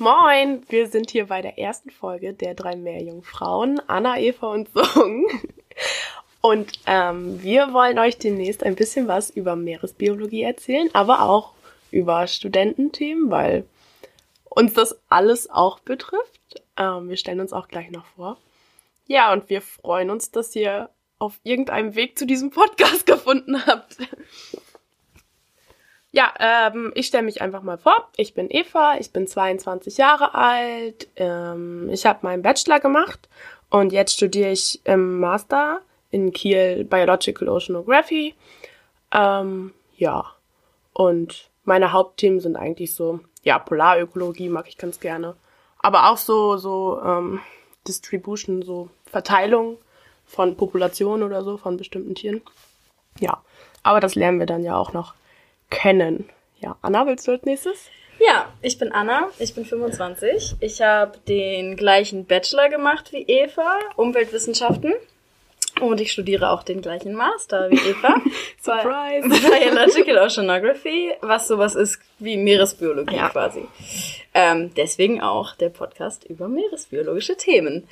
Moin, wir sind hier bei der ersten Folge der drei Meerjungfrauen, Anna, Eva und Song. Und ähm, wir wollen euch demnächst ein bisschen was über Meeresbiologie erzählen, aber auch über Studententhemen, weil uns das alles auch betrifft. Ähm, wir stellen uns auch gleich noch vor. Ja, und wir freuen uns, dass ihr auf irgendeinem Weg zu diesem Podcast gefunden habt. Ja, ähm, ich stelle mich einfach mal vor. Ich bin Eva, ich bin 22 Jahre alt. Ähm, ich habe meinen Bachelor gemacht und jetzt studiere ich im Master in Kiel Biological Oceanography. Ähm, ja, und meine Hauptthemen sind eigentlich so, ja, Polarökologie mag ich ganz gerne. Aber auch so, so ähm, Distribution, so Verteilung von Populationen oder so, von bestimmten Tieren. Ja, aber das lernen wir dann ja auch noch kennen. Ja, Anna, willst du als nächstes? Ja, ich bin Anna, ich bin 25. Ich habe den gleichen Bachelor gemacht wie Eva, Umweltwissenschaften. Und ich studiere auch den gleichen Master wie Eva. Surprise! Biological Oceanography, was sowas ist wie Meeresbiologie Ja. quasi. Ähm, deswegen auch der Podcast über meeresbiologische Themen.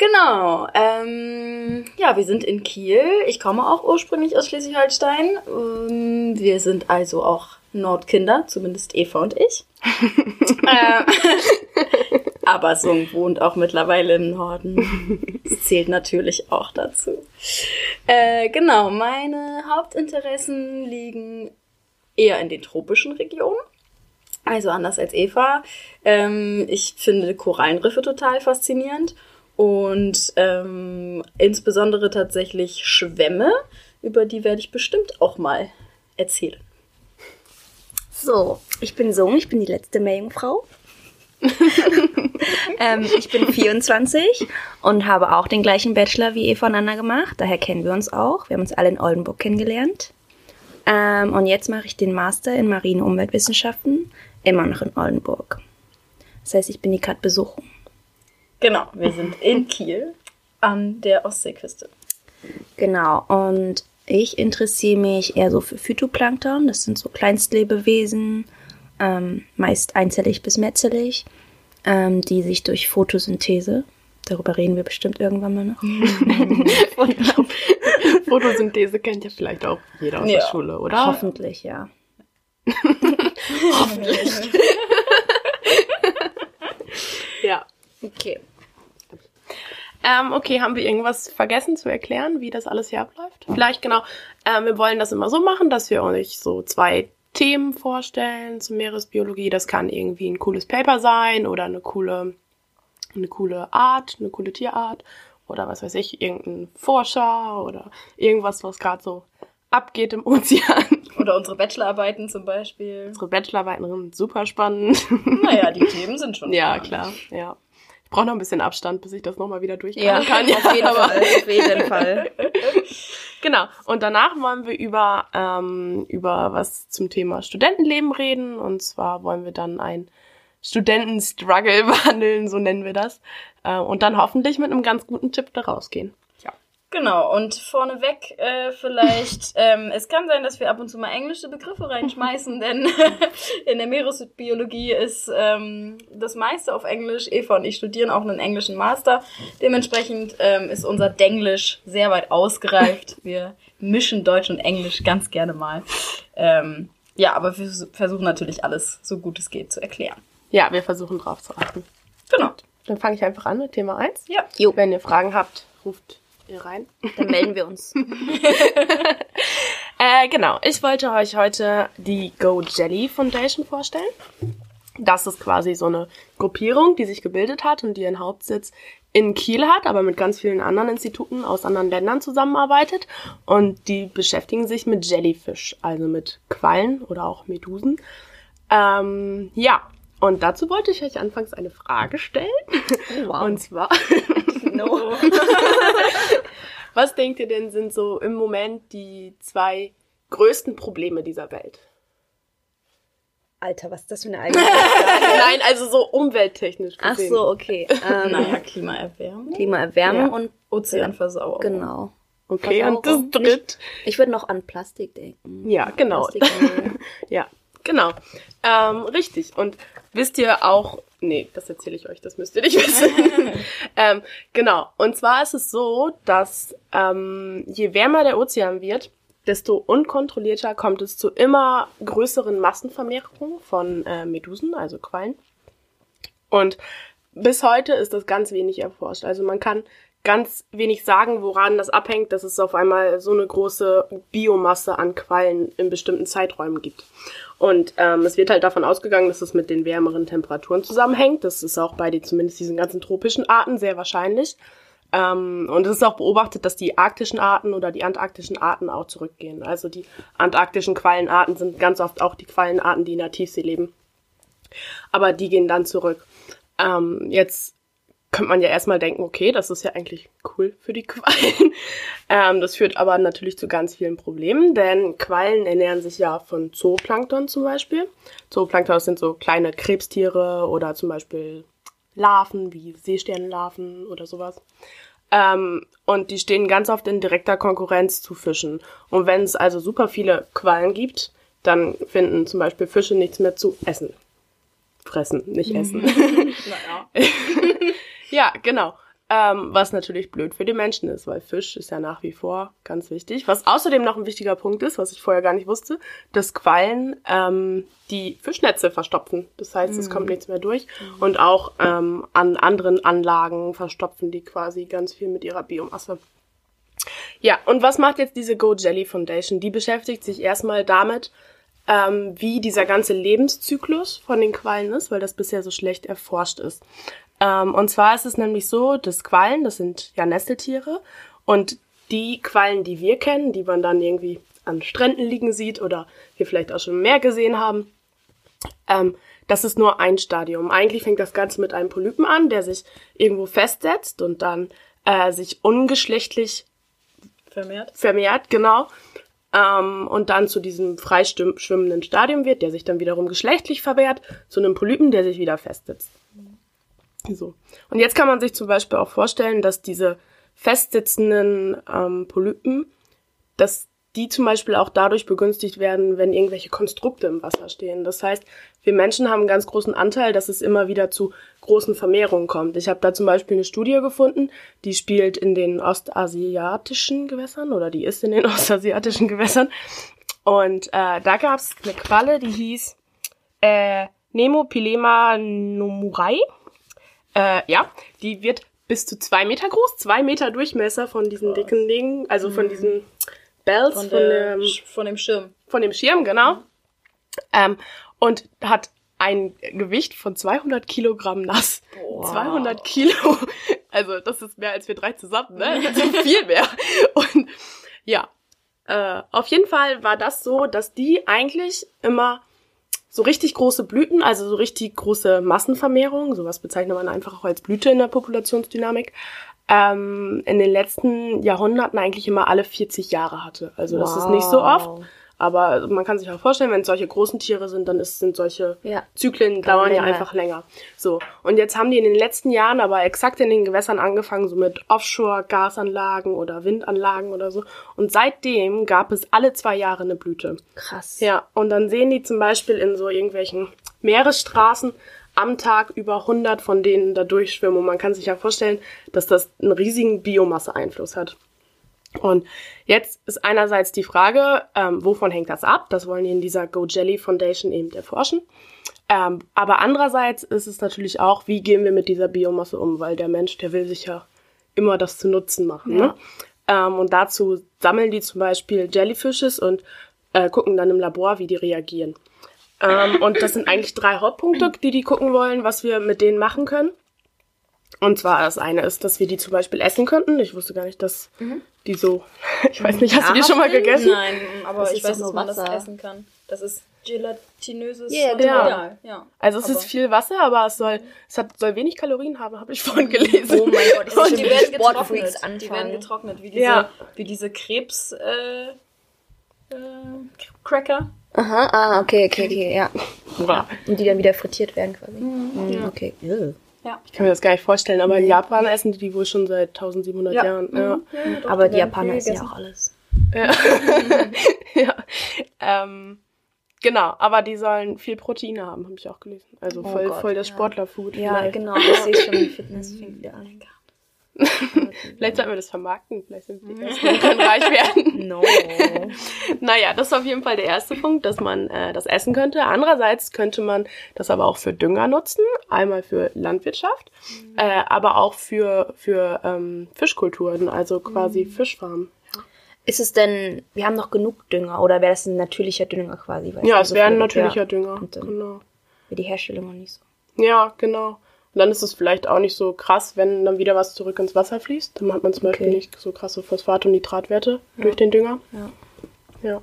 Genau. Ähm, ja, wir sind in Kiel. Ich komme auch ursprünglich aus Schleswig-Holstein. Ähm, wir sind also auch Nordkinder, zumindest Eva und ich. ähm, aber Sung wohnt auch mittlerweile im Norden. Das zählt natürlich auch dazu. Äh, genau, meine Hauptinteressen liegen eher in den tropischen Regionen. Also anders als Eva. Ähm, ich finde Korallenriffe total faszinierend und ähm, insbesondere tatsächlich Schwämme, über die werde ich bestimmt auch mal erzählen. So, ich bin Sung, ich bin die letzte Meerjungfrau. ähm, ich bin 24 und habe auch den gleichen Bachelor wie Eva und Anna gemacht. Daher kennen wir uns auch. Wir haben uns alle in Oldenburg kennengelernt. Ähm, und jetzt mache ich den Master in Marine Umweltwissenschaften, immer noch in Oldenburg. Das heißt, ich bin die gerade Besuchung. Genau, wir sind in Kiel an der Ostseeküste. Genau, und ich interessiere mich eher so für Phytoplankton. Das sind so Kleinstlebewesen, ähm, meist einzellig bis mehrzellig, ähm, die sich durch Photosynthese, darüber reden wir bestimmt irgendwann mal noch. Photosynthese kennt ja vielleicht auch jeder aus der Ja. Schule, oder? Hoffentlich, ja. Ja. Okay. Ähm, okay, haben wir irgendwas vergessen zu erklären, wie das alles hier abläuft? Vielleicht genau. Ähm, wir wollen das immer so machen, dass wir euch so zwei Themen vorstellen zur Meeresbiologie. Das kann irgendwie ein cooles Paper sein oder eine coole, eine coole Art, eine coole Tierart oder was weiß ich, irgendein Forscher oder irgendwas, was gerade so abgeht im Ozean. Oder unsere Bachelorarbeiten zum Beispiel. Unsere Bachelorarbeiten sind super spannend. Naja, die Themen sind schon ja, spannend. klar, ja. Ich brauche noch ein bisschen Abstand, bis ich das nochmal wieder durchkauen Ja, kann. auf jeden aber- Fall, auf jeden Fall. Genau. Und danach wollen wir über, ähm, über was zum Thema Studentenleben reden. Und zwar wollen wir dann ein Studentenstruggle behandeln, so nennen wir das. Äh, und dann hoffentlich mit einem ganz guten Tipp da rausgehen. Genau, und vorneweg äh, vielleicht, ähm, es kann sein, dass wir ab und zu mal englische Begriffe reinschmeißen, denn in der Meeresbiologie ist ähm, das meiste auf Englisch. Eva und ich studieren auch einen englischen Master. Dementsprechend ähm, ist unser Denglisch sehr weit ausgereift. Wir mischen Deutsch und Englisch ganz gerne mal. Ähm, ja, aber wir vers- versuchen natürlich alles so gut es geht zu erklären. Ja, wir versuchen drauf zu achten. Genau. Dann fange ich einfach an mit Thema 1. Ja. Jo, Wenn ihr Fragen habt, ruft ihr rein. dann melden wir uns. Äh, genau. Ich wollte euch heute die Go Jelly Foundation vorstellen. Das ist quasi so eine Gruppierung, die sich gebildet hat und die ihren Hauptsitz in Kiel hat, aber mit ganz vielen anderen Instituten aus anderen Ländern zusammenarbeitet. Und die beschäftigen sich mit Jellyfish, also mit Quallen oder auch Medusen. Ähm, ja, und dazu wollte ich euch anfangs eine Frage stellen. wow. Und zwar, no. was denkt ihr denn sind so im Moment die zwei größten Probleme dieser Welt? Alter, was ist das für eine eigene Frage? Nein, also so umwelttechnisch Ach gesehen. so, okay. Ähm, Naja, Klimaerwärmung, Klimaerwärmung Ja. und Ozeanversauerung. genau. Okay, und das Versauerung. dritt. Ich würde noch an Plastik denken. Ja, genau. Plastikmüll. Ja, Genau. Ähm, richtig. Und wisst ihr auch, nee, das erzähle ich euch, das müsst ihr nicht wissen. ähm, genau. Und zwar ist es so, dass ähm, je wärmer der Ozean wird, desto unkontrollierter kommt es zu immer größeren Massenvermehrungen von äh, Medusen, also Quallen. Und bis heute ist das ganz wenig erforscht. Also man kann ganz wenig sagen, woran das abhängt, dass es auf einmal so eine große Biomasse an Quallen in bestimmten Zeiträumen gibt. Und ähm, es wird halt davon ausgegangen, dass es mit den wärmeren Temperaturen zusammenhängt. Das ist auch bei die, zumindest diesen ganzen tropischen Arten sehr wahrscheinlich. Ähm, und es ist auch beobachtet, dass die arktischen Arten oder die antarktischen Arten auch zurückgehen. Also die antarktischen Quallenarten sind ganz oft auch die Quallenarten, die in der Tiefsee leben. Aber die gehen dann zurück. Ähm, jetzt könnte man ja erstmal denken, okay, das ist ja eigentlich cool für die Quallen. ähm, das führt aber natürlich zu ganz vielen Problemen, denn Quallen ernähren sich ja von Zooplankton zum Beispiel. Zooplankton sind so kleine Krebstiere oder zum Beispiel Larven wie Seesternenlarven oder sowas. Ähm, und die stehen ganz oft in direkter Konkurrenz zu Fischen. Und wenn es also super viele Quallen gibt, dann finden zum Beispiel Fische nichts mehr zu essen. Fressen, nicht essen. Naja. Ja, genau. Ähm, was natürlich blöd für die Menschen ist, weil Fisch ist ja nach wie vor ganz wichtig. Was außerdem noch ein wichtiger Punkt ist, was ich vorher gar nicht wusste, dass Quallen ähm, die Fischnetze verstopfen. Das heißt, es kommt nichts mehr durch. Und auch ähm, an anderen Anlagen verstopfen die quasi ganz viel mit ihrer Biomasse. Ja, und was macht jetzt diese Go Jelly Foundation? Die beschäftigt sich erstmal damit, ähm, wie dieser ganze Lebenszyklus von den Quallen ist, weil das bisher so schlecht erforscht ist. Ähm, und zwar ist es nämlich so, dass Quallen, das sind ja Nesteltiere, und die Quallen, die wir kennen, die man dann irgendwie an Stränden liegen sieht oder wir vielleicht auch schon im Meer gesehen haben, ähm, das ist nur ein Stadium. Eigentlich fängt das Ganze mit einem Polypen an, der sich irgendwo festsetzt und dann äh, sich ungeschlechtlich Vermehrt. vermehrt, genau. Ähm, und dann zu diesem freischwimmenden Stadium wird, der sich dann wiederum geschlechtlich vermehrt, zu einem Polypen, der sich wieder festsetzt. So. Und jetzt kann man sich zum Beispiel auch vorstellen, dass diese festsitzenden ähm, Polypen, dass die zum Beispiel auch dadurch begünstigt werden, wenn irgendwelche Konstrukte im Wasser stehen. Das heißt, wir Menschen haben einen ganz großen Anteil, dass es immer wieder zu großen Vermehrungen kommt. Ich habe da zum Beispiel eine Studie gefunden, die spielt in den ostasiatischen Gewässern oder die ist in den ostasiatischen Gewässern. Und äh, da gab es eine Qualle, die hieß äh, Nemopilema nomurai. Äh, ja, die wird bis zu zwei Meter groß, zwei Meter Durchmesser von diesen dicken Dingen, also von diesen Bells, Von, von, der, dem, von dem Schirm. von dem Schirm, genau. Ähm, und hat ein Gewicht von 200 Kilogramm nass. Wow. 200 Kilo. Also das ist mehr als wir drei zusammen, ne? Also viel mehr. Und ja, äh, auf jeden Fall war das so, dass die eigentlich immer so richtig große Blüten, also so richtig große Massenvermehrung, sowas bezeichnet man einfach auch als Blüte in der Populationsdynamik, ähm, in den letzten Jahrhunderten eigentlich immer alle 40 Jahre hatte. Also das ist nicht so Wow. oft, aber man kann sich auch vorstellen, wenn es solche großen Tiere sind, dann ist, sind solche Ja. Zyklen dauern ja einfach länger. So. Und jetzt haben die in den letzten Jahren aber exakt in den Gewässern angefangen, so mit Offshore-Gasanlagen oder Windanlagen oder so. Und seitdem gab es alle zwei Jahre eine Blüte. Krass. Ja, und dann sehen die zum Beispiel in so irgendwelchen Meeresstraßen am Tag über 100 von denen da durchschwimmen. Und man kann sich ja vorstellen, dass das einen riesigen Biomasse-Einfluss hat. Und jetzt ist einerseits die Frage, ähm, wovon hängt das ab? Das wollen die in dieser Go Jelly Foundation eben erforschen. Ähm, aber andererseits ist es natürlich auch, wie gehen wir mit dieser Biomasse um? Weil der Mensch, der will sich ja immer das zu Nutzen machen. Ne? Ähm, und dazu sammeln die zum Beispiel Jellyfishes und äh, gucken dann im Labor, wie die reagieren. Ähm, und das sind eigentlich drei Hauptpunkte, die die gucken wollen, was wir mit denen machen können. Und zwar das eine ist, dass wir die zum Beispiel essen könnten. Ich wusste gar nicht, dass die so. Ich weiß nicht, hast du die schon mal gegessen? Nein, aber Das ich weiß, doch dass man das essen kann. Das ist gelatinöses Ja, genau. Material. Ja. Also es Aber- ist viel Wasser, aber es soll, es hat, soll wenig Kalorien haben, habe ich vorhin gelesen. Oh mein Gott, das Und ist die werden getrocknet. Die werden getrocknet, wie diese, Ja. wie diese Krebs äh, äh, Cracker. Aha, ah, okay, okay, okay, ja. Boah, Und die dann wieder frittiert werden quasi. Mhm, Okay. Ew. Ja. Ich kann mir das gar nicht vorstellen, aber in Japan essen die die wohl schon seit 1700 Ja. Jahren. Ja. Ja, doch, Aber die Japaner essen ja auch alles. ja. Ähm, Genau, aber die sollen viel Proteine haben, habe ich auch gelesen. Also Oh voll, Gott, voll das ja. Sportlerfood. Ja, vielleicht. genau. Ich sehe schon, die Fitness fängt wieder an. Vielleicht sollten wir das vermarkten. Vielleicht sind wir die Ersten können reich werden. No. Naja, das ist auf jeden Fall der erste Punkt, dass man äh, das essen könnte. Andererseits könnte man das aber auch für Dünger nutzen. Einmal für Landwirtschaft, äh, aber auch für, für ähm, Fischkulturen, also quasi Fischfarmen. Ist es denn, wir haben noch genug Dünger oder wäre das ein natürlicher Dünger quasi? Ja, es so wäre ein natürlicher Dünger. Genau. wäre die Herstellung noch nicht so. Ja, genau. Und dann ist es vielleicht auch nicht so krass, wenn dann wieder was zurück ins Wasser fließt. Dann hat man zum Beispiel Okay. nicht so krasse Phosphat- und Nitratwerte durch den Dünger. Ja. Ja,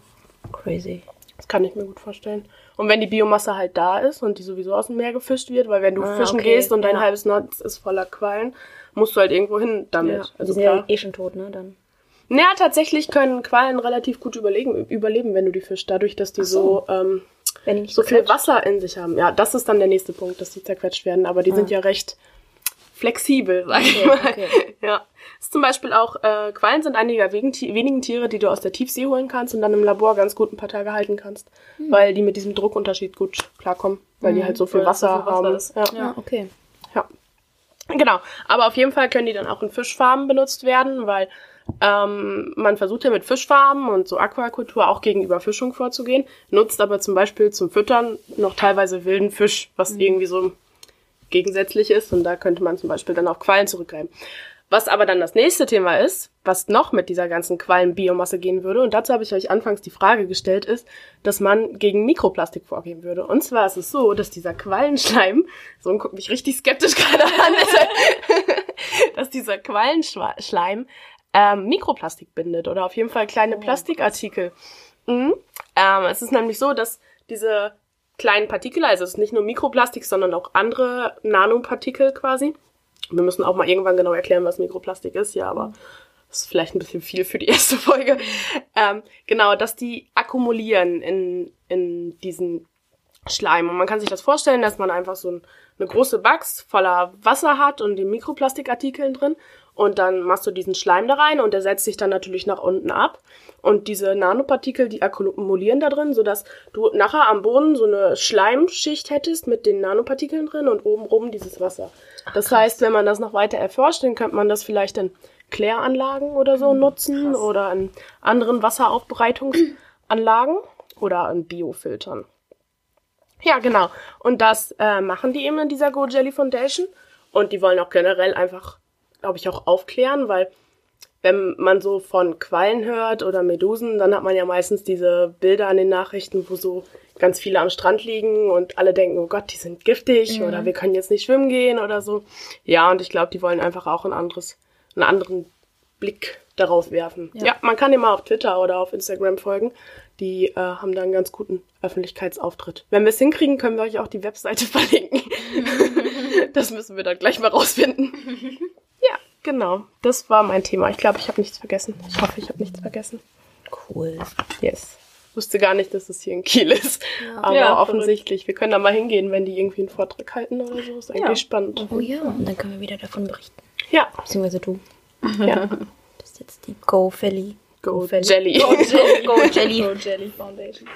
Crazy. das kann ich mir gut vorstellen. Und wenn die Biomasse halt da ist und die sowieso aus dem Meer gefischt wird, weil wenn du Ah, fischen okay, gehst und dein ja. halbes Netz ist voller Quallen, musst du halt irgendwo hin damit. Ja, Also die sind klar. ja eh schon tot, ne? Dann. Naja, tatsächlich können Quallen relativ gut überleben, wenn du die fischst, dadurch, dass die so, ähm, Wenn nicht so viel. Wasser in sich haben. Ja, das ist dann der nächste Punkt, dass die zerquetscht werden. Aber die sind ja recht flexibel, sag ich Okay, mal. okay. Ja. Das ist zum Beispiel auch, äh, Quallen sind einige der wenigen, Ti- wenigen Tiere, die du aus der Tiefsee holen kannst und dann im Labor ganz gut ein paar Tage halten kannst. Hm. Weil die mit diesem Druckunterschied gut klarkommen, weil die halt so viel das so Wasser viel Wasser haben. Ja. Ja, okay. Ja. Genau. Aber auf jeden Fall können die dann auch in Fischfarmen benutzt werden, weil ähm, man versucht ja mit Fischfarmen und so Aquakultur auch gegen Überfischung vorzugehen, nutzt aber zum Beispiel zum Füttern noch teilweise wilden Fisch, was irgendwie so gegensätzlich ist und da könnte man zum Beispiel dann auf Quallen zurückgreifen. Was aber dann das nächste Thema ist, was noch mit dieser ganzen Quallenbiomasse gehen würde, und dazu habe ich euch anfangs die Frage gestellt, ist, dass man gegen Mikroplastik vorgehen würde. Und zwar ist es so, dass dieser Quallenschleim, so guckt mich richtig skeptisch gerade an, dass dieser Quallenschleim ähm, Mikroplastik bindet oder auf jeden Fall kleine Plastikartikel. Mhm. Ähm, es ist nämlich so, dass diese kleinen Partikel, also es ist nicht nur Mikroplastik, sondern auch andere Nanopartikel quasi. Wir müssen auch mal irgendwann genau erklären, was Mikroplastik ist, ja, aber das ist vielleicht ein bisschen viel für die erste Folge. Ähm, genau, dass die akkumulieren in, in diesen Schleim. Und man kann sich das vorstellen, dass man einfach so ein, eine große Box voller Wasser hat und die Mikroplastikartikeln drin. Und dann machst du diesen Schleim da rein und der setzt sich dann natürlich nach unten ab. Und diese Nanopartikel, die akkumulieren da drin, sodass du nachher am Boden so eine Schleimschicht hättest mit den Nanopartikeln drin und obenrum dieses Wasser. Das heißt, wenn man das noch weiter erforscht, dann könnte man das vielleicht in Kläranlagen oder so nutzen oder in anderen Wasseraufbereitungsanlagen oder in Biofiltern. Ja, genau. Und das äh, machen die eben in dieser Go Jelly Foundation. Und die wollen auch generell einfach, glaube ich, auch aufklären, weil wenn man so von Quallen hört oder Medusen, dann hat man ja meistens diese Bilder an den Nachrichten, wo so ganz viele am Strand liegen und alle denken, oh Gott, die sind giftig oder wir können jetzt nicht schwimmen gehen oder so. Ja, und ich glaube, die wollen einfach auch ein anderes, einen anderen Blick darauf werfen. Ja, man kann mal auf Twitter oder auf Instagram folgen. Die äh, haben da einen ganz guten Öffentlichkeitsauftritt. Wenn wir es hinkriegen, können wir euch auch die Webseite verlinken. das müssen wir dann gleich mal rausfinden. ja, genau. Das war mein Thema. Ich glaube, ich habe nichts vergessen. Ich hoffe, ich habe nichts vergessen. Cool. Yes. Wusste gar nicht, dass es hier in Kiel ist. Aber Ja, offensichtlich. Wir können da mal hingehen, wenn die irgendwie einen Vortrag halten oder so. Ist eigentlich Ja. spannend. Oh ja, und dann können wir wieder davon berichten. Ja. Beziehungsweise du. ja. Das ist jetzt die Go Felly. Go, Go. Jelly. Go Jelly. Go Jelly. Go Jelly Foundation.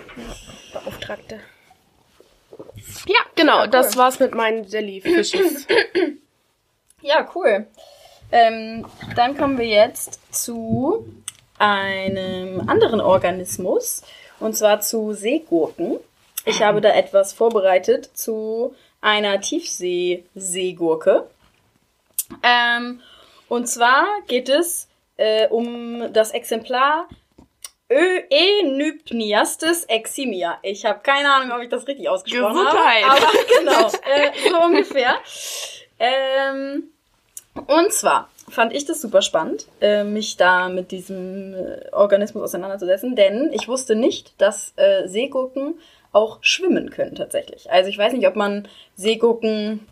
Beauftragte. Ja, genau. Das war's mit meinen Jellyfishes. Ja, cool. Ähm, dann kommen wir jetzt zu einem anderen Organismus, und zwar zu Seegurken. Ich habe da etwas vorbereitet zu einer Tiefsee-Seegurke. Ähm, und zwar geht es äh, um das Exemplar Öenypniastes eximia. Ich habe keine Ahnung, ob ich das richtig ausgesprochen Gesundheit. habe. Aber genau, äh, so ungefähr. Ähm, und zwar fand ich das super spannend, äh, mich da mit diesem äh, Organismus auseinanderzusetzen, denn ich wusste nicht, dass äh, Seegurken auch schwimmen können tatsächlich. Also ich weiß nicht, ob man Seegurken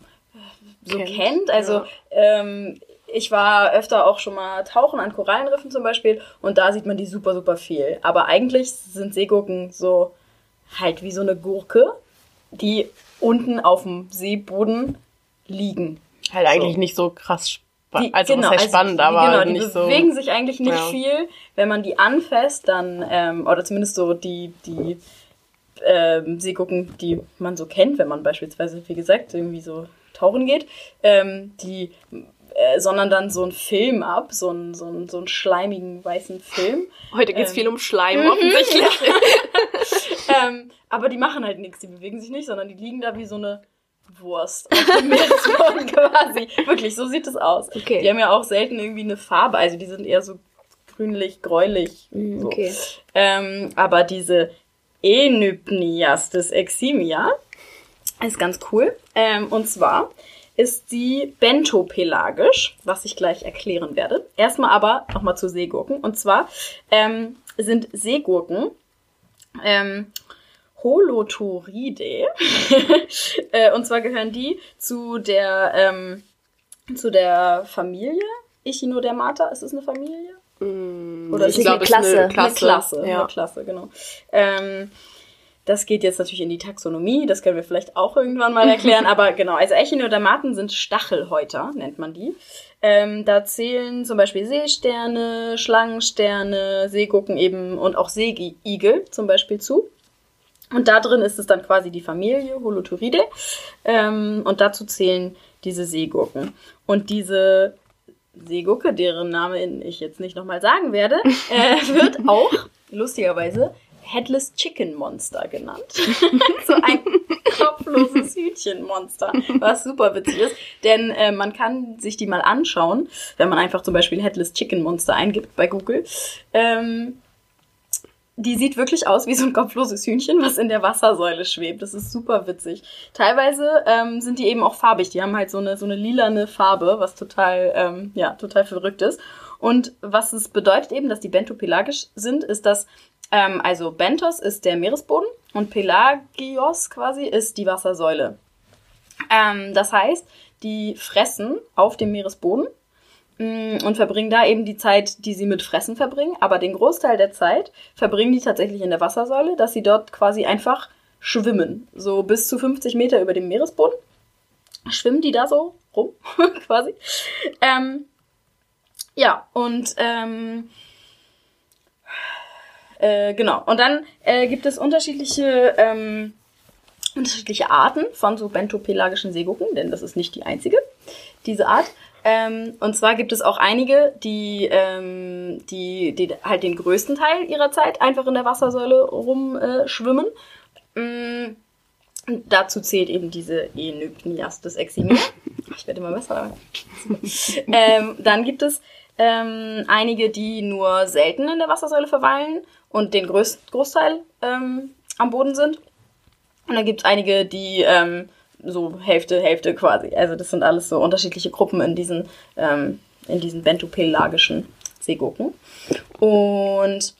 so Kennt, kennt. Also ja. ähm, ich war öfter auch schon mal tauchen an Korallenriffen zum Beispiel und da sieht man die super, super viel. Aber eigentlich sind Seegurken so halt wie so eine Gurke, die unten auf dem Seeboden liegen. Halt eigentlich nicht so krass spannend. Die- Also, genau, was heißt also spannend, die, aber genau, die nicht so. bewegen sich eigentlich nicht Ja. viel. Wenn man die anfasst, dann, ähm, oder zumindest so die, die ähm, Seegurken, die man so kennt, wenn man beispielsweise, wie gesagt, irgendwie so tauchen geht, ähm, die äh, sondern dann so einen Film ab, so einen, so einen, so einen schleimigen weißen Film. Heute geht's Ähm. viel um Schleim offensichtlich. ähm, aber die machen halt nichts, die bewegen sich nicht, sondern die liegen da wie so eine Wurst auf dem Meeresboden quasi. Wirklich, so sieht es aus. Okay. Die haben ja auch selten irgendwie eine Farbe, also die sind eher so grünlich, gräulich. Mhm, so. okay. Ähm, aber diese Enypniastis eximia ist ganz cool. Ähm, und zwar ist sie bentopelagisch, was ich gleich erklären werde. Erstmal aber nochmal zu Seegurken. Und zwar ähm, sind Seegurken ähm, Holothuridae. äh, und zwar gehören die zu der, ähm, zu der Familie Echinodermata. Ist es eine Familie? Mm, Oder ist eine es ist Klasse. eine Eine Klasse. Eine Klasse, Ja. eine Klasse, genau. Ähm, das geht jetzt natürlich in die Taxonomie, das können wir vielleicht auch irgendwann mal erklären, aber genau, also Echinodermaten sind Stachelhäuter, nennt man die. Ähm, da zählen zum Beispiel Seesterne, Schlangensterne, Seegurken eben und auch Seeigel zum Beispiel zu. Und da drin ist es dann quasi die Familie Holothuridae. Ähm, und dazu zählen diese Seegurken. Und diese Seegurke, deren Name ich jetzt nicht nochmal sagen werde, äh, wird auch lustigerweise Headless Chicken Monster genannt. so ein kopfloses Hühnchenmonster, was super witzig ist. Denn äh, man kann sich die mal anschauen, wenn man einfach zum Beispiel Headless Chicken Monster eingibt bei Google. Ähm, die sieht wirklich aus wie so ein kopfloses Hühnchen, was in der Wassersäule schwebt. Das ist super witzig. Teilweise ähm, sind die eben auch farbig. Die haben halt so eine, so eine lilane Farbe, was total, ähm, ja, total verrückt ist. Und was es bedeutet eben, dass die bentopelagisch sind, ist, dass, ähm, also Bentos ist der Meeresboden und Pelagios quasi ist die Wassersäule. Ähm, das heißt, die fressen auf dem Meeresboden und verbringen da eben die Zeit, die sie mit Fressen verbringen. Aber den Großteil der Zeit verbringen die tatsächlich in der Wassersäule, dass sie dort quasi einfach schwimmen. So bis zu 50 Meter über dem Meeresboden. Schwimmen die da so rum, quasi. Ähm, ja, und ähm, äh, genau. Und dann äh, gibt es unterschiedliche, ähm, unterschiedliche Arten von so bentopelagischen Seegurken, denn das ist nicht die einzige, diese Art. Ähm, und zwar gibt es auch einige, die, ähm, die, die halt den größten Teil ihrer Zeit einfach in der Wassersäule rumschwimmen. Äh, dazu zählt eben diese Enypniastis eximia. Ich werde immer besser ähm, dann gibt es ähm, einige, die nur selten in der Wassersäule verweilen und den größt, Großteil ähm, am Boden sind. Und dann gibt es einige, die ähm, so Hälfte, Hälfte quasi. Also das sind alles so unterschiedliche Gruppen in diesen, ähm, in diesen bentopelagischen Seegurken. Und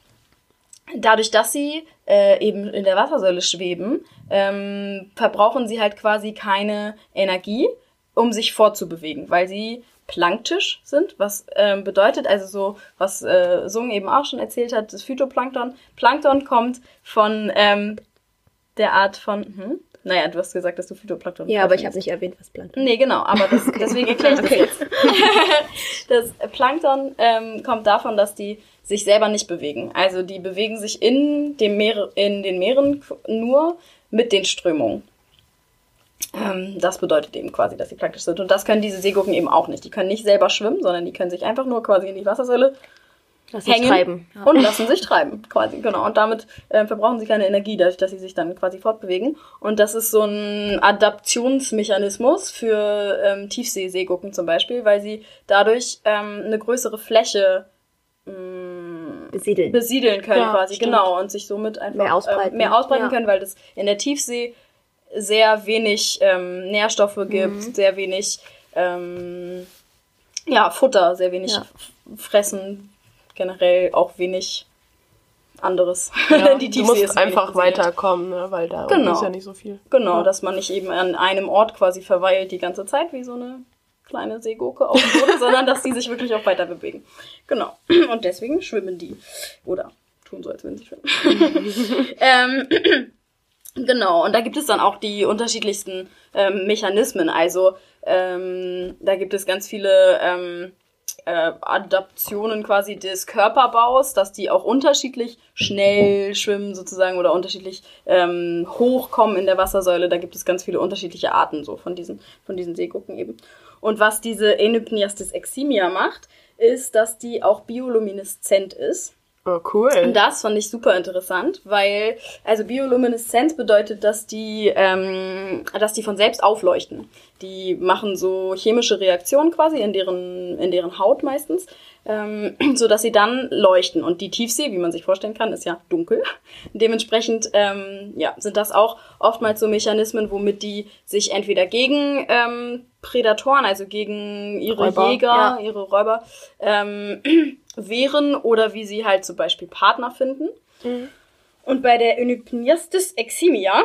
dadurch, dass sie äh, eben in der Wassersäule schweben, ähm, verbrauchen sie halt quasi keine Energie, um sich fortzubewegen, weil sie planktisch sind, was ähm, bedeutet, also so, was äh, Sung eben auch schon erzählt hat, das Phytoplankton. Plankton kommt von ähm, der Art von, hm? Naja, du hast gesagt, dass du Phytoplankton Ja, aber ich habe nicht erwähnt, was Plankton Nee, genau, aber das, deswegen erkläre ich das Okay. jetzt. Das Plankton ähm, kommt davon, dass die sich selber nicht bewegen. Also die bewegen sich in, dem Meere, in den Meeren nur mit den Strömungen. Ähm, das bedeutet eben quasi, dass sie planktisch sind. Und das können diese Seegurken eben auch nicht. Die können nicht selber schwimmen, sondern die können sich einfach nur quasi in die Wassersäule Lass mich hängen treiben. Ja. und lassen sich treiben, quasi, genau. Und damit äh, verbrauchen sie keine Energie, dadurch, dass sie sich dann quasi fortbewegen. Und das ist so ein Adaptionsmechanismus für ähm, Tiefseeseegurken zum Beispiel, weil sie dadurch ähm, eine größere Fläche mh, Besiedeln. besiedeln können, Ja, quasi, stimmt. genau, und sich somit einfach Mehr ausbreiten. ähm, mehr ausbreiten Ja. können, weil das in der Tiefsee sehr wenig ähm, Nährstoffe gibt, Mhm. sehr wenig ähm, ja, Futter, sehr wenig Fressen, generell auch wenig anderes. Ja, Die du Tiefsee musst ist einfach weiterkommen, ne? weil da Genau. ist ja nicht so viel. Genau, Ja. dass man nicht eben an einem Ort quasi verweilt die ganze Zeit wie so eine kleine Seegurke auf dem Boden, sondern dass die sich wirklich auch weiter bewegen. Genau. Und deswegen schwimmen die. Oder tun so, als würden sie schwimmen. ähm, genau, und da gibt es dann auch die unterschiedlichsten ähm, Mechanismen. Also ähm, da gibt es ganz viele ähm, äh, Adaptionen quasi des Körperbaus, dass die auch unterschiedlich schnell schwimmen sozusagen oder unterschiedlich ähm, hochkommen in der Wassersäule. Da gibt es ganz viele unterschiedliche Arten so von diesen, von diesen Seegurken eben. Und was diese Enypniastis eximia macht, ist, dass die auch biolumineszent ist. Oh, cool. Und das fand ich super interessant, weil, also Biolumineszenz bedeutet, dass die, ähm, dass die von selbst aufleuchten. Die machen so chemische Reaktionen quasi in deren, in deren Haut meistens, ähm, so dass sie dann leuchten. Und die Tiefsee, wie man sich vorstellen kann, ist ja dunkel. Dementsprechend, ähm, ja, sind das auch oftmals so Mechanismen, womit die sich entweder gegen ähm, Prädatoren, also gegen ihre Räuber, Jäger, ja. ihre Räuber, ähm, wehren oder wie sie halt zum Beispiel Partner finden. Und bei der Enypniastis eximia,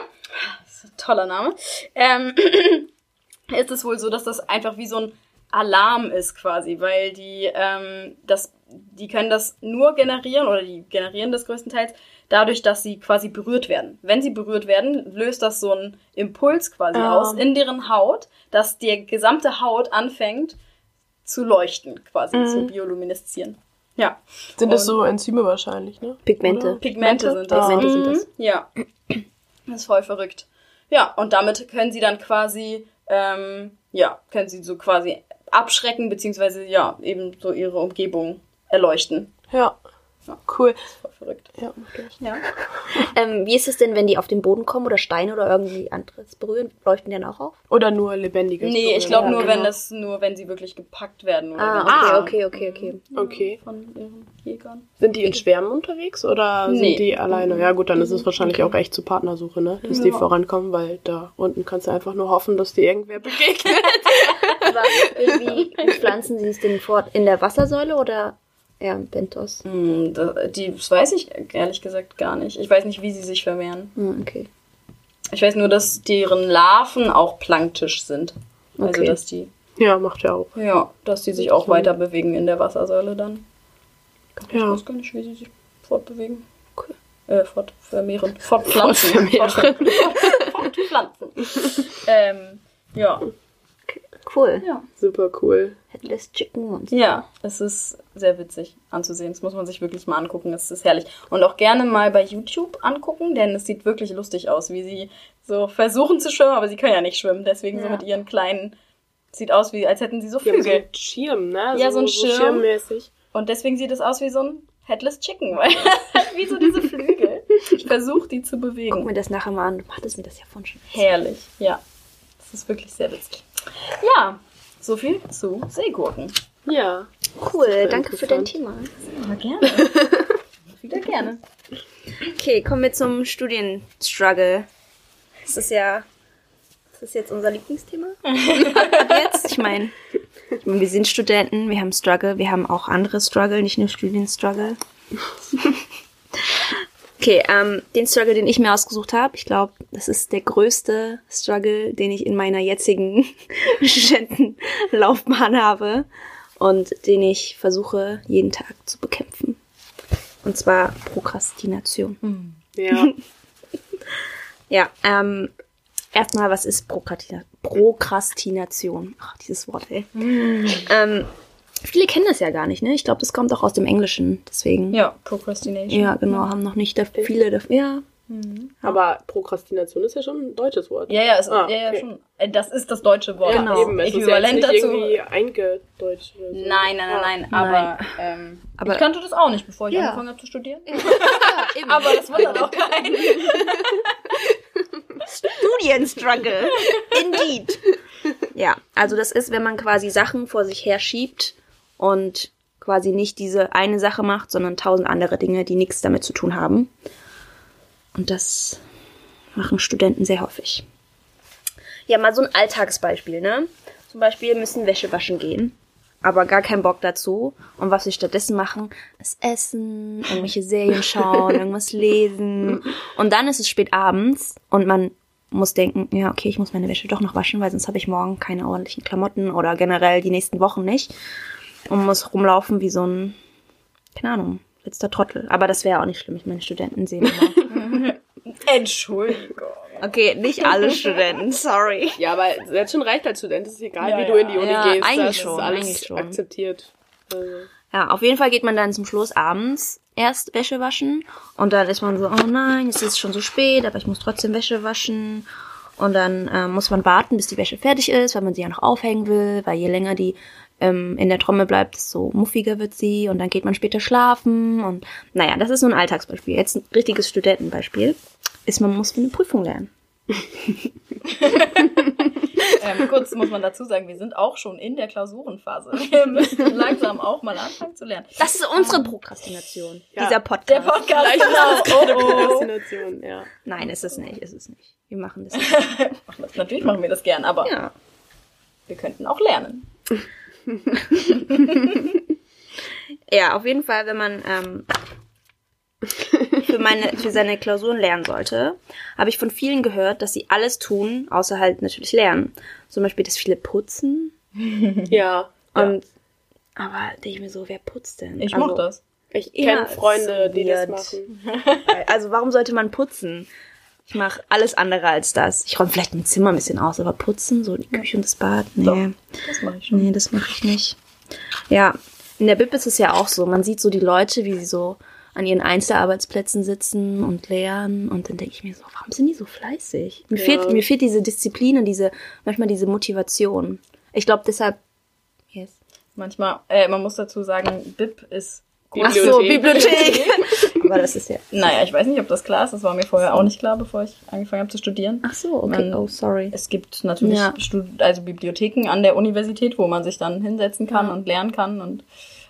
toller Name, ähm, ist es wohl so, dass das einfach wie so ein Alarm ist quasi, weil die ähm, das, die können das nur generieren oder die generieren das größtenteils dadurch, dass sie quasi berührt werden. Wenn sie berührt werden, löst das so einen Impuls quasi Ah. aus in deren Haut, dass die gesamte Haut anfängt zu leuchten, quasi Mhm. zu biolumineszieren. Ja. Sind das so Enzyme wahrscheinlich, ne? Pigmente. Oder? Pigmente sind das. Pigmente sind Mhm. das. Ja. Das ist voll verrückt. Ja, und damit können sie dann quasi, ähm, ja, können sie so quasi abschrecken, beziehungsweise, ja, eben so ihre Umgebung erleuchten. Ja. Ja. Cool. Das ist voll verrückt. Ja, okay. Ja. Ähm, wie ist es denn, wenn die auf den Boden kommen oder Steine oder irgendwie anderes berühren? Leuchten die dann auch auf? Oder nur lebendiges. Nee, ich Berühren. glaube Ja, nur, genau. wenn das, nur wenn sie wirklich gepackt werden oder Ah, Ah. okay, okay, okay, okay. Okay. von ihren Jägern. Sind die in Schwärmen unterwegs oder Nee. sind die alleine? Ja gut, dann ist es wahrscheinlich auch echt zu Partnersuche, ne? Dass die Ja. vorankommen, weil da unten kannst du einfach nur hoffen, dass dir irgendwer begegnet. Aber wie, wie pflanzen sie es denn fort? In der Wassersäule oder im Bentos? Hm, da- die, das weiß ich ehrlich gesagt gar nicht. Ich weiß nicht, wie sie sich vermehren. Hm, okay. Ich weiß nur, dass deren Larven auch planktisch sind. Also, Okay. dass die, ja, macht ja auch. ja, dass die sich auch weiter bewegen in der Wassersäule dann. Ich Ja. weiß gar nicht, wie sie sich fortbewegen. Okay. Äh, fort, vermehren. Fortpflanzen. Fortvermehren. Fortpflanzen. ähm, ja. Cool. Ja. Super cool. Headless Chicken Monster. Ja, es ist sehr witzig anzusehen. Das muss man sich wirklich mal angucken. Es ist herrlich. Und auch gerne mal bei YouTube angucken, denn es sieht wirklich lustig aus, wie sie so versuchen zu schwimmen, aber sie können ja nicht schwimmen. Deswegen so Ja. mit ihren kleinen, sieht aus wie, als hätten sie so Die haben so Flügel. einen Schirm, ne? Ja, so ein Schirm. schirmmäßig. Und deswegen sieht es aus wie so ein Headless Chicken, weil halt wie so diese Flügel. Ich versuche die zu Guck bewegen. mir das nachher mal an. Du hattest mir das ja vorhin schon. Herrlich, ja. Das ist wirklich sehr witzig. Ja, so viel zu Seegurken. Ja. Cool, danke für dein. Thema. Ja, gerne. Wieder gerne. Okay, kommen wir zum Studienstruggle. Das ist ja. Das ist jetzt unser Lieblingsthema. Jetzt, ich meine, ich mein, wir sind Studenten, wir haben Struggle, wir haben auch andere Struggle, nicht nur Studienstruggle. Okay, ähm, den Struggle, den ich mir ausgesucht habe, ich glaube, das ist der größte Struggle, den ich in meiner jetzigen Studentenlaufbahn habe und den ich versuche, jeden Tag zu bekämpfen. Und zwar Prokrastination. Ja. Ja, ähm, erstmal, was ist Prokrastina Prokrastination? Ach, dieses Wort, ey. Ähm, viele kennen das ja gar nicht, ne? Ich glaube, das kommt auch aus dem Englischen, deswegen. Ja, Procrastination. Ja, genau, haben noch nicht viele dafür. Ja, Aber Prokrastination ist ja schon ein deutsches Wort. Ja, ja, es, Ah, ja, ja okay. schon. Äh, Das ist das deutsche Wort. Genau. Das Eben, es ist ja Äquivalent dazu. irgendwie eingedeutscht so. Nein, nein, nein, Ah. nein, aber, ähm, Aber- ich kannte das auch nicht, bevor ich Ja. angefangen habe zu studieren. eben. Aber das wundert auch keinen. Studienstruggle. Indeed. Ja, also das ist, wenn man quasi Sachen vor sich her schiebt und quasi nicht diese eine Sache macht, sondern tausend andere Dinge, die nichts damit zu tun haben. Und das machen Studenten sehr häufig. Ja, mal so ein Alltagsbeispiel, ne? Zum Beispiel müssen Wäsche waschen gehen, aber gar keinen Bock dazu. Und was wir stattdessen machen, ist essen, irgendwelche Serien schauen, irgendwas lesen. Und dann ist es spät abends und man muss denken, ja, okay, ich muss meine Wäsche doch noch waschen, weil sonst habe ich morgen keine ordentlichen Klamotten oder generell die nächsten Wochen nicht. Und muss rumlaufen wie so ein, keine Ahnung, letzter Trottel. Aber das wäre auch nicht schlimm, ich meine, Studenten sehen immer. Entschuldigung. Okay, nicht alle Studenten, sorry. Ja, aber selbst schon reicht als Student. Es ist egal, Ja, wie du in die ja. Uni Ja, gehst. eigentlich das schon, ist alles eigentlich schon. akzeptiert. Also, Ja, auf jeden Fall geht man dann zum Schluss abends erst Wäsche waschen und dann ist man so, oh nein, jetzt ist es schon so spät, aber ich muss trotzdem Wäsche waschen. Und dann ähm, muss man warten, bis die Wäsche fertig ist, weil man sie ja noch aufhängen will, weil je länger die ähm, in der Trommel bleibt, desto muffiger wird sie und dann geht man später schlafen und naja, das ist so ein Alltagsbeispiel. Jetzt ein richtiges Studentenbeispiel ist, man muss für eine Prüfung lernen. Ähm, kurz muss man dazu sagen, wir sind auch schon in der Klausurenphase. Wir müssen langsam auch mal anfangen zu lernen. Das ist unsere Prokrastination, Ja. dieser Podcast. Der Podcast, Vielleicht genau. Oh, oh. Prokrastination, ja. Nein, ist es nicht, ist es nicht. Wir machen das. Ach, Natürlich machen wir das gern, aber ja. wir könnten auch lernen. Ja, auf jeden Fall, wenn man ähm, für, meine, für seine Klausuren lernen sollte, habe ich von vielen gehört, dass sie alles tun, außer halt natürlich lernen. Zum Beispiel, dass viele putzen. Ja. Und aber denke ich mir so, wer putzt denn? Ich also, mach das. Ich Ja, kenne Freunde, so die das machen. Also warum sollte man putzen? Ich mache alles andere als das. Ich räume vielleicht mein Zimmer ein bisschen aus, aber putzen, so die Küche und das Bad, nee. Doch. Das mache ich schon. Nee, das mache ich nicht. Ja, in der Bib ist es ja auch so. Man sieht so die Leute, wie sie so an ihren Einzelarbeitsplätzen sitzen und lernen. Und dann denke ich mir so, warum sind die so fleißig? Mir, Ja. fehlt, mir fehlt diese Disziplin und diese, manchmal diese Motivation. Ich glaube deshalb. Yes. Manchmal, äh, man muss dazu sagen, BIP ist gut. Ach so, Bibliothek. Bibliothek. Aber das ist ja. Naja, ich weiß nicht, ob das klar ist. Das war mir vorher auch nicht klar, bevor ich angefangen habe zu studieren. Ach so, okay. Man- oh, sorry. Es gibt natürlich Ja. Also Bibliotheken an der Universität, wo man sich dann hinsetzen kann und lernen kann und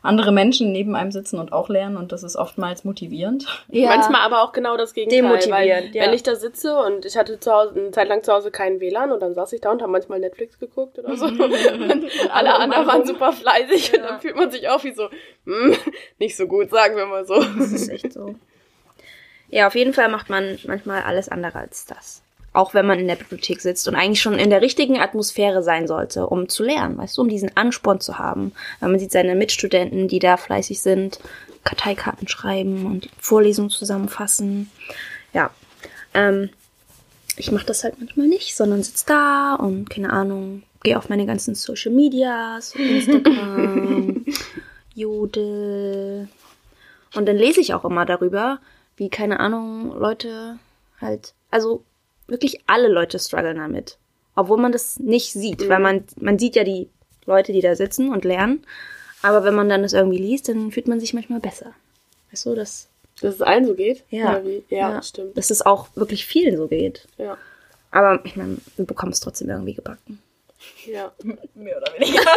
andere Menschen neben einem sitzen und auch lernen und das ist oftmals motivierend. Ja. Manchmal aber auch genau das Gegenteil. Demotivierend, weil, ja. Wenn ich da sitze und ich hatte zu Hause, eine Zeit lang zu Hause keinen WLAN und dann saß ich da und habe manchmal Netflix geguckt oder so. und alle um anderen waren super fleißig und dann fühlt man sich auch wie so, hm, nicht so gut, sagen wir mal so. Das ist echt so. Ja, auf jeden Fall macht man manchmal alles andere als das. Auch wenn man in der Bibliothek sitzt und eigentlich schon in der richtigen Atmosphäre sein sollte, um zu lernen, weißt du, um diesen Ansporn zu haben. Weil man sieht seine Mitstudenten, die da fleißig sind, Karteikarten schreiben und Vorlesungen zusammenfassen. Ja. Ähm, ich mache das halt manchmal nicht, sondern sitze da und keine Ahnung, gehe auf meine ganzen Social Medias, Instagram, Jodel. Und dann lese ich auch immer darüber, wie, keine Ahnung, Leute halt, also wirklich alle Leute strugglen damit. Obwohl man das nicht sieht, weil man, man sieht ja die Leute, die da sitzen und lernen. Aber wenn man dann das irgendwie liest, dann fühlt man sich manchmal besser. Weißt du, dass, Dass es allen so geht? ja, wie? Ja, stimmt. Dass es auch wirklich vielen so geht. Ja. Aber ich meine, wir bekommen es trotzdem irgendwie gebacken. Ja. Mehr oder weniger.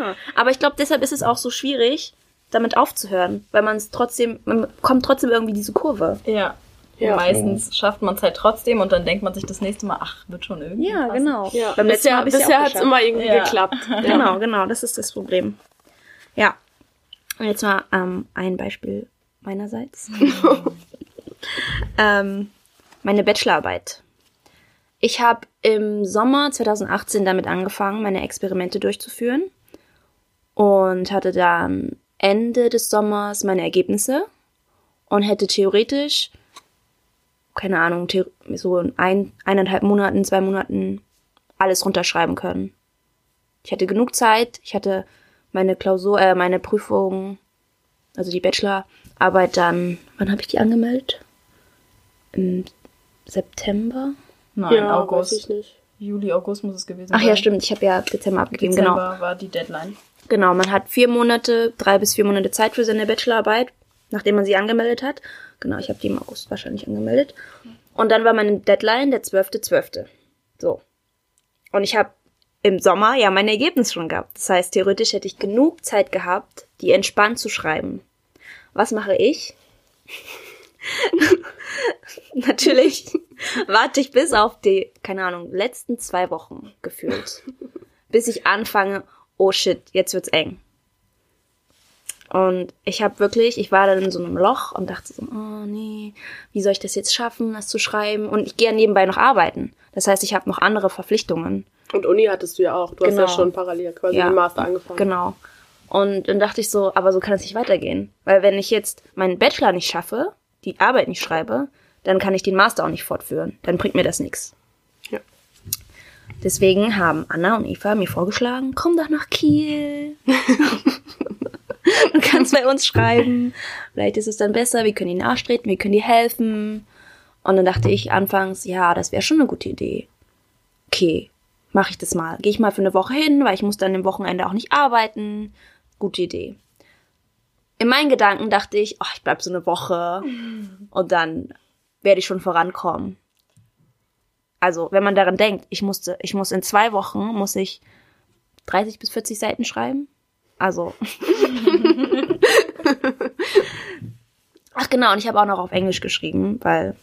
Ja. Aber ich glaube, deshalb ist es auch so schwierig, damit aufzuhören, weil man es trotzdem, man kommt trotzdem irgendwie diese Kurve. Ja. Ja. Meistens schafft man es halt trotzdem und dann denkt man sich das nächste Mal, ach, wird schon irgendwie. Ja, passen. genau. ja. Beim letzten Mal bisher bisher hat es immer irgendwie Ja. geklappt. Ja. Genau, genau, das ist das Problem. Ja. Und jetzt mal ähm, ein Beispiel meinerseits. ähm, meine Bachelorarbeit. Ich habe im Sommer 2018 damit angefangen, meine Experimente durchzuführen und hatte dann Ende des Sommers meine Ergebnisse und hätte theoretisch, keine Ahnung, so in ein, eineinhalb Monaten, zwei Monaten alles runterschreiben können. Ich hatte genug Zeit, ich hatte meine Klausur, äh, meine Prüfung, also die Bachelorarbeit dann, wann habe ich die angemeldet? Im September? Nein, ja, August. weiß ich nicht. Juli, August muss es gewesen Ach sein. ja, stimmt, ich habe ja Dezember abgegeben, genau. Dezember war die Deadline. Genau, man hat vier Monate, drei bis vier Monate Zeit für seine Bachelorarbeit, nachdem man sie angemeldet hat. Genau, ich habe die im August wahrscheinlich angemeldet. Und dann war meine Deadline der 12.12. So. Und ich habe im Sommer ja mein Ergebnis schon gehabt. Das heißt, theoretisch hätte ich genug Zeit gehabt, die entspannt zu schreiben. Was mache ich? Natürlich warte ich bis auf die, keine Ahnung, letzten zwei Wochen gefühlt. bis ich anfange, oh shit, jetzt wird's eng. Und ich habe wirklich, ich war dann in so einem Loch und dachte so, oh nee, wie soll ich das jetzt schaffen, das zu schreiben? Und ich gehe ja nebenbei noch arbeiten. Das heißt, ich habe noch andere Verpflichtungen. Und Uni hattest du ja auch. Du hast Genau. ja schon parallel quasi Ja. den Master angefangen. Genau. Und dann dachte ich so, aber so kann es nicht weitergehen. Weil wenn ich jetzt meinen Bachelor nicht schaffe, die Arbeit nicht schreibe, dann kann ich den Master auch nicht fortführen. Dann bringt mir das nichts. Ja. Deswegen haben Anna und Eva mir vorgeschlagen, komm doch nach Kiel. du kannst bei uns schreiben. Vielleicht ist es dann besser, wir können ihnen nachtreten, wir können dir helfen. Und dann dachte ich anfangs, ja, das wäre schon eine gute Idee. Okay, mache ich das mal. Gehe ich mal für eine Woche hin, weil ich muss dann am Wochenende auch nicht arbeiten. Gute Idee. In meinen Gedanken dachte ich, oh, ich bleib so eine Woche und dann werde ich schon vorankommen. Also, wenn man daran denkt, ich musste, ich muss in zwei Wochen, muss ich 30 bis 40 Seiten schreiben. Also. Ach genau, und ich habe auch noch auf Englisch geschrieben, weil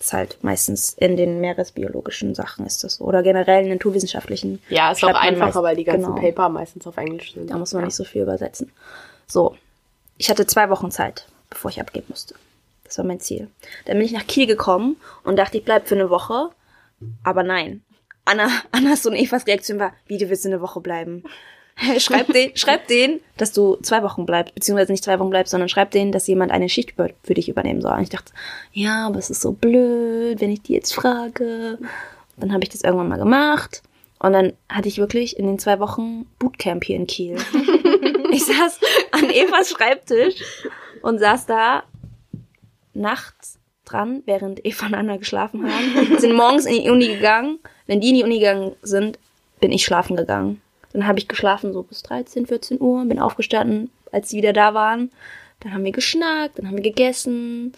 es halt meistens in den meeresbiologischen Sachen ist das so. Oder generell in naturwissenschaftlichen. Ja, ist auch einfacher, weil die ganzen genau. Paper meistens auf Englisch sind. Da muss man ja. nicht so viel übersetzen. So, ich hatte zwei Wochen Zeit, bevor ich abgeben musste. Das war mein Ziel. Dann bin ich nach Kiel gekommen und dachte, ich bleib für eine Woche. Aber nein. Anna, Annas und Evas Reaktion war, wie, du willst eine Woche bleiben? schreib den, schreib den, dass du zwei Wochen bleibst, beziehungsweise nicht zwei Wochen bleibst, sondern schreib denen, dass jemand eine Schicht für dich übernehmen soll. Und ich dachte, ja, aber es ist so blöd, wenn ich die jetzt frage. Dann habe ich das irgendwann mal gemacht. Und dann hatte ich wirklich in den zwei Wochen Bootcamp hier in Kiel. ich saß an Evas Schreibtisch und saß da nachts dran, während Eva und Anna geschlafen haben. Sind morgens in die Uni gegangen. Wenn die in die Uni gegangen sind, bin ich schlafen gegangen. Dann habe ich geschlafen so bis 13, 14 Uhr, bin aufgestanden, als sie wieder da waren. Dann haben wir geschnackt, dann haben wir gegessen,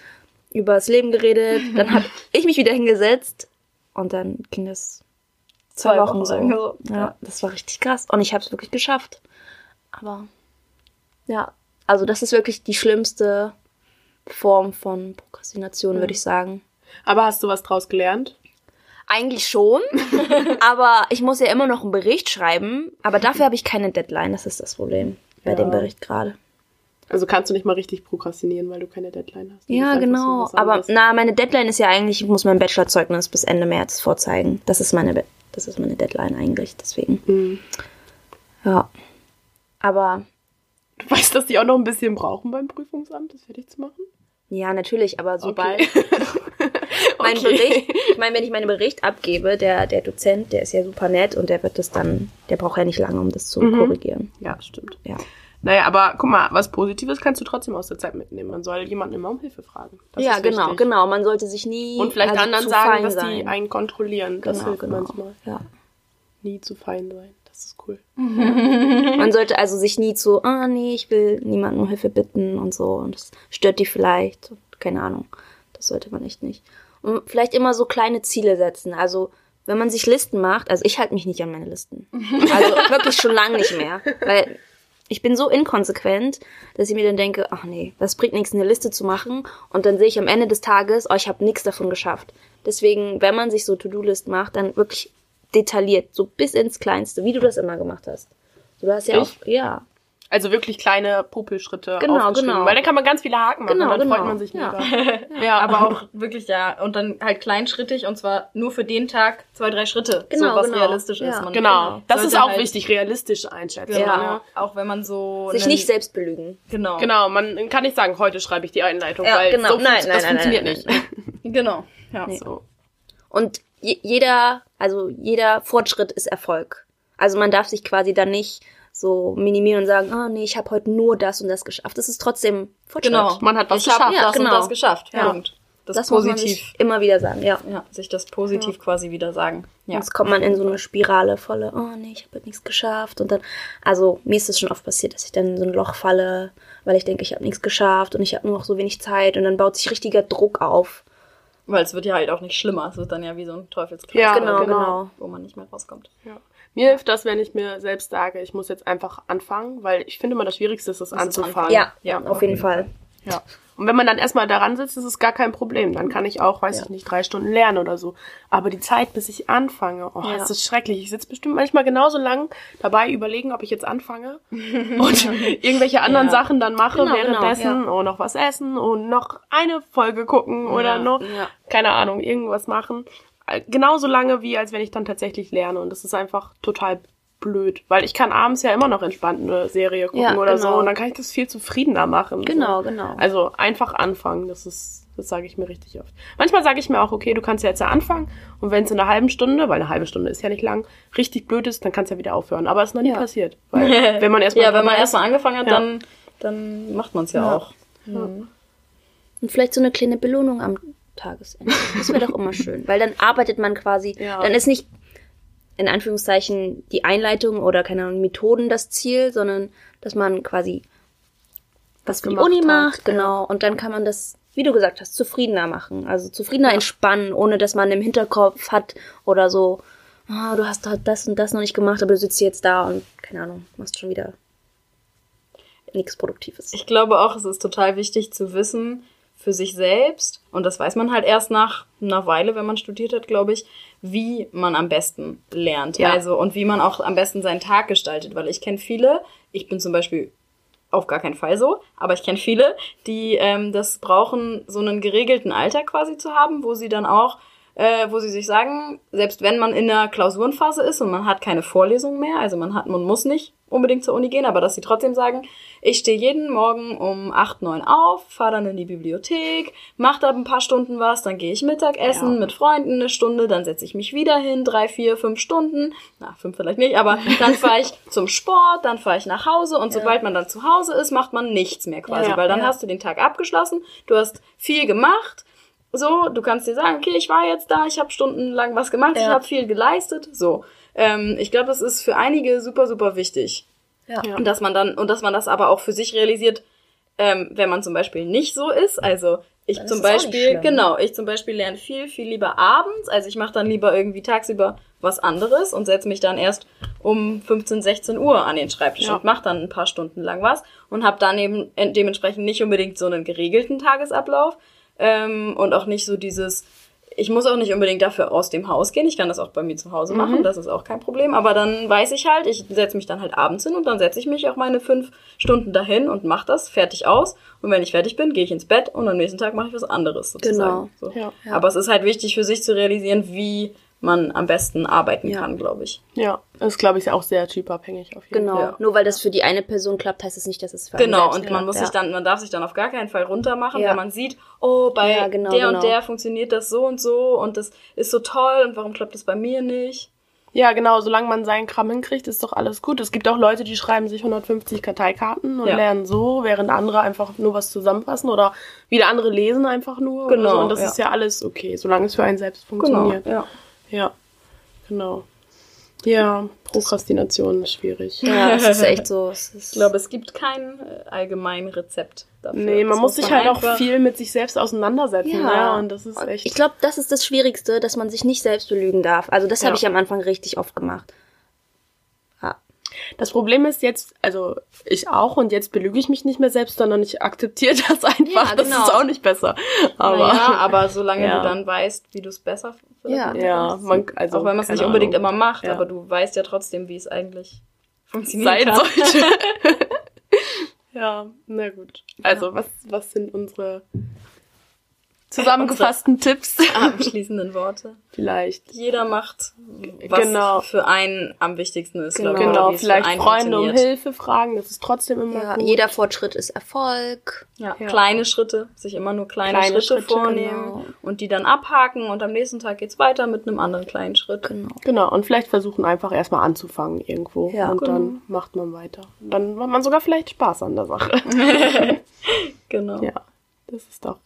über das Leben geredet. Dann habe ich mich wieder hingesetzt und dann ging das zwei, Zwei Wochen, Wochen so. Ja, das war richtig krass. Und ich habe es wirklich geschafft. Aber ja, also das ist wirklich die schlimmste Form von Prokrastination, würde ich sagen. Aber hast du was draus gelernt? Eigentlich schon, aber ich muss ja immer noch einen Bericht schreiben. Aber dafür habe ich keine Deadline. Das ist das Problem bei Ja. dem Bericht gerade. Also kannst du nicht mal richtig prokrastinieren, weil du keine Deadline hast. Ja, genau. so Aber na, meine Deadline ist ja eigentlich, ich muss mein Bachelorzeugnis bis Ende März vorzeigen. Das ist meine, Be- das ist meine Deadline eigentlich. Deswegen. Hm. Ja. Aber Du weißt, dass die auch noch ein bisschen brauchen beim Prüfungsamt, das fertig zu machen? ja, natürlich. Aber sobald Okay. mein Okay. Bericht, ich meine, wenn ich meinen Bericht abgebe, der, der Dozent, der ist ja super nett und der wird das dann, der braucht ja nicht lange, um das zu Mhm. korrigieren. Ja, stimmt. Ja. Naja, aber guck mal, was Positives kannst du trotzdem aus der Zeit mitnehmen. Man soll jemanden immer um Hilfe fragen. Das ja, genau, wichtig. genau. Man sollte sich nie. Und vielleicht also anderen sagen, dass die sein. einen kontrollieren. Das genau, hilft genau. manchmal. Ja. Nie zu fein sein. Das ist cool. Man sollte also sich nie zu, ah nee, ich will niemanden um Hilfe bitten und so. Und das stört die vielleicht. Und keine Ahnung. Das sollte man echt nicht. Und vielleicht immer so kleine Ziele setzen. Also, wenn man sich Listen macht, also ich halte mich nicht an meine Listen. Also wirklich schon lange nicht mehr. Weil ich bin so inkonsequent, dass ich mir dann denke, ach nee, das bringt nichts, eine Liste zu machen. Und dann sehe ich am Ende des Tages, oh, ich habe nichts davon geschafft. Deswegen, wenn man sich so To-Do-List macht, dann wirklich detailliert, so bis ins Kleinste, wie du das immer gemacht hast. Du hast ja Ich? auch, ja, Also wirklich kleine Popelschritte Genau, aufgeschrieben. genau. Weil dann kann man ganz viele Haken machen Genau, und dann genau. freut man sich Ja. mega. Ja, Aber auch wirklich, ja, und dann halt kleinschrittig und zwar nur für den Tag zwei, drei Schritte. Genau, so, was genau. realistisch Ja. ist. Man Genau. Das ist auch halt- wichtig, realistisch einschätzen. Genau. Ne? Auch wenn man so. sich nicht selbst belügen. Genau. Genau, man kann nicht sagen, heute schreibe ich die Einleitung, Ja, weil genau. so Nein, nein, das nein, funktioniert nein, nicht. nein, Genau. Ja. So. Und je, jeder, also jeder Fortschritt ist Erfolg. Also man darf sich quasi dann nicht so minimieren und sagen, ah nee, ich habe heute nur das und das geschafft. Das ist trotzdem Fortschritt. Genau. Man hat was ich geschafft. das Ja, genau. und das geschafft. Ja. Punkt. Das, Das muss man positiv. sich immer wieder sagen, ja. ja, sich das positiv quasi wieder sagen. Ja. Sonst kommt man in so eine Spirale volle, oh nee, ich habe heute nichts geschafft. Und dann, also mir ist es schon oft passiert, dass ich dann in so ein Loch falle, weil ich denke, ich habe nichts geschafft und ich habe nur noch so wenig Zeit und dann baut sich richtiger Druck auf. Weil es wird ja halt auch nicht schlimmer. Es wird dann ja wie so ein Teufelskreis, Ja, genau, genau. genau. wo man nicht mehr rauskommt. Ja. Mir hilft das, wenn ich mir selbst sage, ich muss jetzt einfach anfangen, weil ich finde immer das Schwierigste ist es anzufangen. Ja, Ja, auf jeden Fall. Ja. Und wenn man dann erstmal daran sitzt, ist es gar kein Problem. Dann kann ich auch, weiß Ja. ich nicht, drei Stunden lernen oder so. Aber die Zeit, bis ich anfange, oh, Ja. das ist schrecklich. Ich sitze bestimmt manchmal genauso lang dabei, überlegen, ob ich jetzt anfange und irgendwelche anderen Ja. Sachen dann mache Genau, genau, währenddessen und noch was essen und noch eine Folge gucken oder noch, keine Ahnung, irgendwas machen. Äh, Genauso lange, wie als wenn ich dann tatsächlich lerne. Und das ist einfach total blöd, weil ich kann abends ja immer noch entspannt eine Serie gucken Ja, oder so genau. und dann kann ich das viel zufriedener machen. Genau, so. genau. Also einfach anfangen, das ist, das sage ich mir richtig oft. Manchmal sage ich mir auch, okay, du kannst ja jetzt ja anfangen und wenn es in einer halben Stunde, weil eine halbe Stunde ist ja nicht lang, richtig blöd ist, dann kannst du ja wieder aufhören. Aber es ist noch nie Ja. passiert. Weil wenn man erstmal ja, wenn man erstmal angefangen hat, Ja. dann, dann macht man es ja, Ja. auch. Mhm. Und vielleicht so eine kleine Belohnung am Tagesende. Das wäre doch immer schön. Weil dann arbeitet man quasi, Ja. dann ist nicht in Anführungszeichen die Einleitung oder keine Ahnung, Methoden das Ziel, sondern dass man quasi was für die Uni hat, macht, genau. Und dann kann man das, wie du gesagt hast, zufriedener machen. Also zufriedener entspannen, ohne dass man im Hinterkopf hat oder so, ah, du hast halt das und das noch nicht gemacht, aber du sitzt jetzt da und keine Ahnung, machst schon wieder nichts Produktives. Ich glaube auch, es ist total wichtig zu wissen für sich selbst, und das weiß man halt erst nach einer Weile, wenn man studiert hat, glaube ich, wie man am besten lernt. Ja. Also, und wie man auch am besten seinen Tag gestaltet. Weil ich kenne viele, ich bin zum Beispiel auf gar keinen Fall so, aber ich kenne viele, die ähm, das brauchen, so einen geregelten Alltag quasi zu haben, wo sie dann auch, äh, wo sie sich sagen, selbst wenn man in der Klausurenphase ist und man hat keine Vorlesung mehr, also man hat, man muss nicht unbedingt zur Uni gehen, aber dass sie trotzdem sagen, ich stehe jeden Morgen um 8, 9 auf, fahre dann in die Bibliothek, mache da ein paar Stunden was, dann gehe ich Mittagessen Ja. mit Freunden eine Stunde, dann setze ich mich wieder hin, drei, vier, fünf Stunden, na, fünf vielleicht nicht, aber dann fahre ich zum Sport, dann fahre ich nach Hause und sobald man dann zu Hause ist, macht man nichts mehr quasi, Ja, weil dann ja. hast du den Tag abgeschlossen, du hast viel gemacht, so, du kannst dir sagen, okay, ich war jetzt da, ich habe stundenlang was gemacht, ich Ja. habe viel geleistet, so. Ähm, ich glaube, das ist für einige super, super wichtig. Ja. Und dass man dann, und dass man das aber auch für sich realisiert, ähm, wenn man zum Beispiel nicht so ist. Also ich Dann zum Beispiel, schlimm. genau, ich zum Beispiel lerne viel, viel lieber abends. Also ich mache dann lieber irgendwie tagsüber was anderes und setze mich dann erst um 15, 16 Uhr an den Schreibtisch Ja. und mache dann ein paar Stunden lang was und habe dann eben äh, dementsprechend nicht unbedingt so einen geregelten Tagesablauf ähm, und auch nicht so dieses, ich muss auch nicht unbedingt dafür aus dem Haus gehen. Ich kann das auch bei mir zu Hause machen, das ist auch kein Problem. Aber dann weiß ich halt, ich setze mich dann halt abends hin und dann setze ich mich auch meine fünf Stunden dahin und mache das fertig aus. Und wenn ich fertig bin, gehe ich ins Bett und am nächsten Tag mache ich was anderes sozusagen. Genau. So. Ja. Aber es ist halt wichtig für sich zu realisieren, wie man am besten arbeiten Ja. kann, glaube ich. Ja, das glaube ich ist auch sehr typabhängig auf jeden Genau. Fall. Ja. Nur weil das für die eine Person klappt, heißt es nicht, dass es für Genau, und man klappt. muss ja. sich dann, man darf sich dann auf gar keinen Fall runtermachen, Ja. wenn man sieht, oh, bei Ja, genau, der genau. und der funktioniert das so und so und das ist so toll und warum klappt das bei mir nicht? Ja, genau, solange man seinen Kram hinkriegt, ist doch alles gut. Es gibt auch Leute, die schreiben sich 150 Karteikarten und Ja. lernen so, während andere einfach nur was zusammenfassen oder wieder andere lesen einfach nur. Genau, So. Und das ja. ist ja alles okay, solange es für einen selbst Genau, funktioniert. ja. Ja, genau. Ja, Prokrastination ist schwierig. Ja, es ist echt so. Es ist Ich glaube, es gibt kein äh, allgemein Rezept dafür. Nee, man Das muss sich halt auch viel mit sich selbst auseinandersetzen. Ja. Ne? Und das ist echt. Ich glaube, das ist das Schwierigste, dass man sich nicht selbst belügen darf. Also das habe Ja. ich am Anfang richtig oft gemacht. Das Problem ist jetzt, also ich auch und jetzt belüge ich mich nicht mehr selbst, sondern ich akzeptiere das einfach. Ja, Das genau. ist auch nicht besser. Aber Naja, aber solange Ja. du dann weißt, wie du es besser Ja. ja, man, also auch wenn man es nicht unbedingt Ahnung, immer macht, Ja. aber du weißt ja trotzdem, wie es eigentlich funktioniert. sein sollte. ja, na gut. Also was, was sind unsere zusammengefassten Tipps? Abschließenden Worte. Vielleicht. Jeder macht, was Genau. für einen am wichtigsten ist. Genau. ich, Genau, wie es für vielleicht einen Freunde um. Hilfe fragen, das ist trotzdem immer ja gut. jeder Fortschritt ist Erfolg. Ja, Ja. kleine Schritte, sich immer nur kleine, Kleine Schritte, Schritte, vornehmen genau. und die dann abhaken und am nächsten Tag geht's weiter mit einem anderen kleinen Schritt. Genau. Genau, und vielleicht versuchen einfach erstmal anzufangen irgendwo. Ja. und Genau. dann macht man weiter. Dann hat man sogar vielleicht Spaß an der Sache. Genau. ja, das ist doch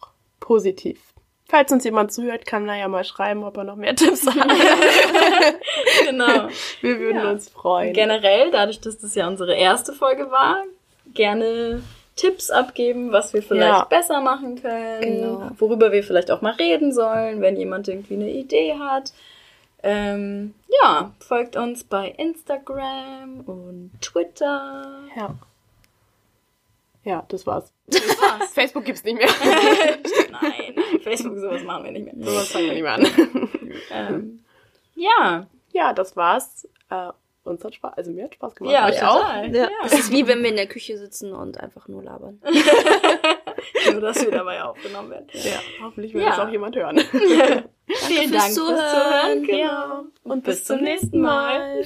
positiv. Falls uns jemand zuhört, kann er ja mal schreiben, ob er noch mehr Tipps hat. genau. Wir würden Ja. uns freuen. Generell, dadurch, dass das ja unsere erste Folge war, gerne Tipps abgeben, was wir vielleicht Ja. besser machen können, Genau. worüber wir vielleicht auch mal reden sollen, wenn jemand irgendwie eine Idee hat. Ähm, ja, folgt uns bei Instagram und Twitter. Ja. Ja, das war's. Das war's. Facebook gibt's nicht mehr. Nein, Facebook, sowas machen wir nicht mehr. Sowas fangen wir nicht mehr an. Ähm, ja, Ja, das war's. Äh, uns hat Spaß, also mir hat Spaß gemacht. ja, Euch total. Ja. Das ist wie wenn wir in der Küche sitzen und einfach nur labern. Nur, dass wir dabei aufgenommen werden. Ja, hoffentlich will Ja. das auch jemand hören. Vielen Dank fürs Zuhören. Genau. Ja, und bis zum nächsten Mal.